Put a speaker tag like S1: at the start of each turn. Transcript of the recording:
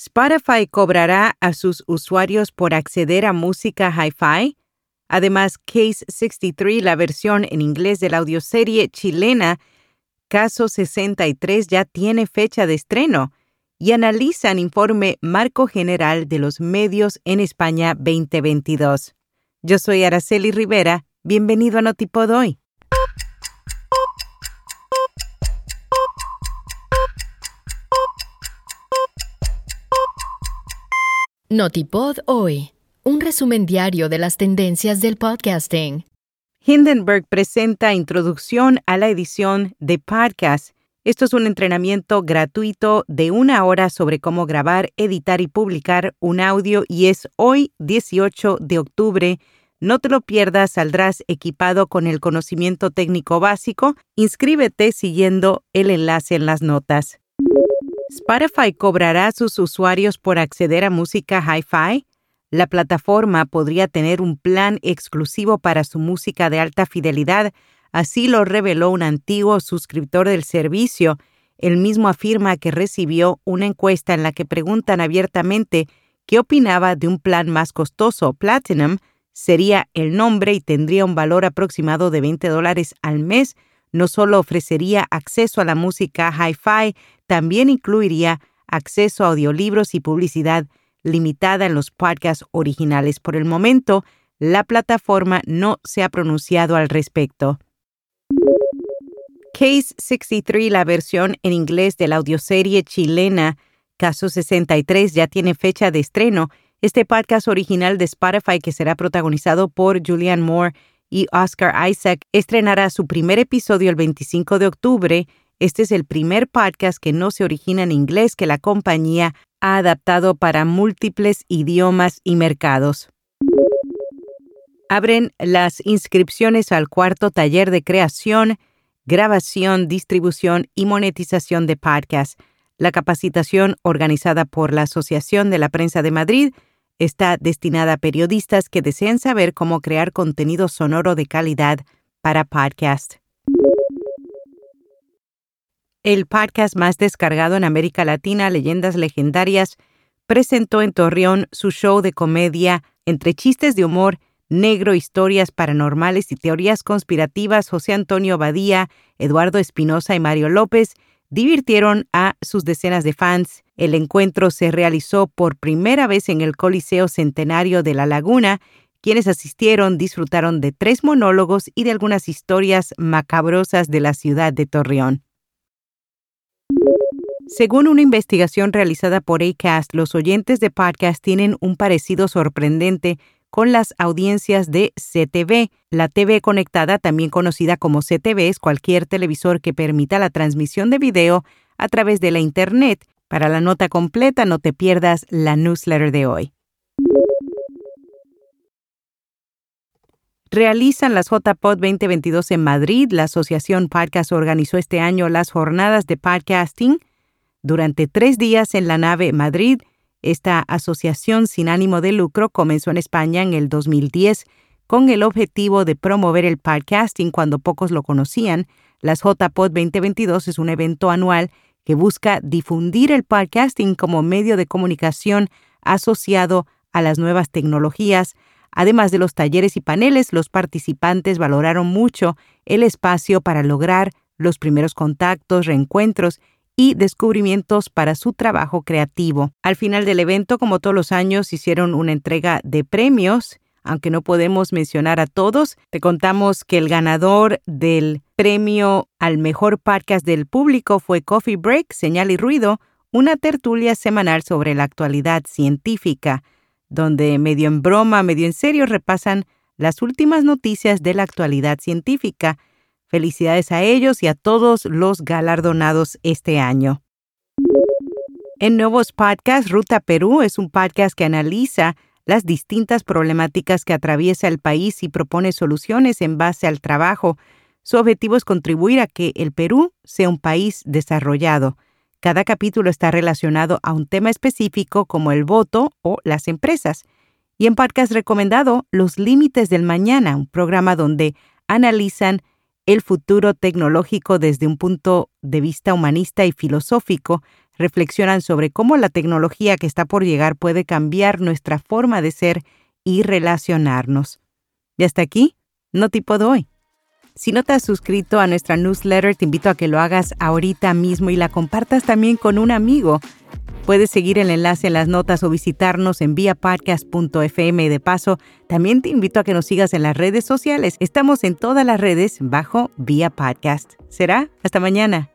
S1: Spotify cobrará a sus usuarios por acceder a música hi-fi. Además, Case 63, la versión en inglés de la audioserie chilena Caso 63, ya tiene fecha de estreno y analizan informe Marco General de los Medios en España 2022. Yo soy Araceli Rivera. Bienvenido a Notipod hoy.
S2: Notipod hoy, un resumen diario de las tendencias del podcasting.
S1: Hindenburg presenta introducción a la edición de podcast. Esto es un entrenamiento gratuito de una hora sobre cómo grabar, editar y publicar un audio y es hoy 18 de octubre. No te lo pierdas, saldrás equipado con el conocimiento técnico básico. Inscríbete siguiendo el enlace en las notas. Spotify cobrará a sus usuarios por acceder a música hi-fi. La plataforma podría tener un plan exclusivo para su música de alta fidelidad, así lo reveló un antiguo suscriptor del servicio. Él mismo afirma que recibió una encuesta en la que preguntan abiertamente qué opinaba de un plan más costoso, Platinum, sería el nombre y tendría un valor aproximado de 20 dólares al mes, no solo ofrecería acceso a la música hi-fi, también incluiría acceso a audiolibros y publicidad limitada en los podcasts originales. Por el momento, la plataforma no se ha pronunciado al respecto. Case 63, la versión en inglés de la audioserie chilena Caso 63, ya tiene fecha de estreno. Este podcast original de Spotify, que será protagonizado por Julianne Moore y Oscar Isaac estrenará su primer episodio el 25 de octubre. Este es el primer podcast que no se origina en inglés que la compañía ha adaptado para múltiples idiomas y mercados. Abren las inscripciones al cuarto taller de creación, grabación, distribución y monetización de podcasts. La capacitación organizada por la Asociación de la Prensa de Madrid está destinada a periodistas que desean saber cómo crear contenido sonoro de calidad para podcast. El podcast más descargado en América Latina, Leyendas Legendarias, presentó en Torreón su show de comedia entre chistes de humor, negro, historias paranormales y teorías conspirativas. José Antonio Badía, Eduardo Espinosa y Mario López divirtieron a sus decenas de fans. El encuentro se realizó por primera vez en el Coliseo Centenario de La Laguna. Quienes asistieron disfrutaron de tres monólogos y de algunas historias macabrosas de la ciudad de Torreón. Según una investigación realizada por ACAST, los oyentes de podcast tienen un parecido sorprendente con las audiencias de CTV. La TV conectada, también conocida como CTV, es cualquier televisor que permita la transmisión de video a través de la Internet. Para la nota completa, no te pierdas la newsletter de hoy. Realizan las JPod 2022 en Madrid. La Asociación Podcast organizó este año las jornadas de podcasting durante tres días en la nave Madrid esta asociación sin ánimo de lucro comenzó en España en el 2010 con el objetivo de promover el podcasting cuando pocos lo conocían. Las JPod 2022 es un evento anual que busca difundir el podcasting como medio de comunicación asociado a las nuevas tecnologías. Además de los talleres y paneles, los participantes valoraron mucho el espacio para lograr los primeros contactos, reencuentros y descubrimientos para su trabajo creativo. Al final del evento, como todos los años, hicieron una entrega de premios. Aunque no podemos mencionar a todos, te contamos que el ganador del premio al mejor podcast del público fue Coffee Break, Señal y Ruido, una tertulia semanal sobre la actualidad científica, donde medio en broma, medio en serio repasan las últimas noticias de la actualidad científica Felicidades a ellos y a todos los galardonados este año. En nuevos podcasts, Ruta Perú es un podcast que analiza las distintas problemáticas que atraviesa el país y propone soluciones en base al trabajo. Su objetivo es contribuir a que el Perú sea un país desarrollado. Cada capítulo está relacionado a un tema específico como el voto o las empresas. Y en podcast recomendado, Los Límites del Mañana, un programa donde analizan el futuro tecnológico desde un punto de vista humanista y filosófico, reflexionan sobre cómo la tecnología que está por llegar puede cambiar nuestra forma de ser y relacionarnos. Y hasta aquí, no tipo de hoy. Si no te has suscrito a nuestra newsletter, te invito a que lo hagas ahorita mismo y la compartas también con un amigo. Puedes seguir el enlace en las notas o visitarnos en viapodcast.fm. De paso, también te invito a que nos sigas en las redes sociales. Estamos en todas las redes bajo Vía Podcast. ¿Será? Hasta mañana.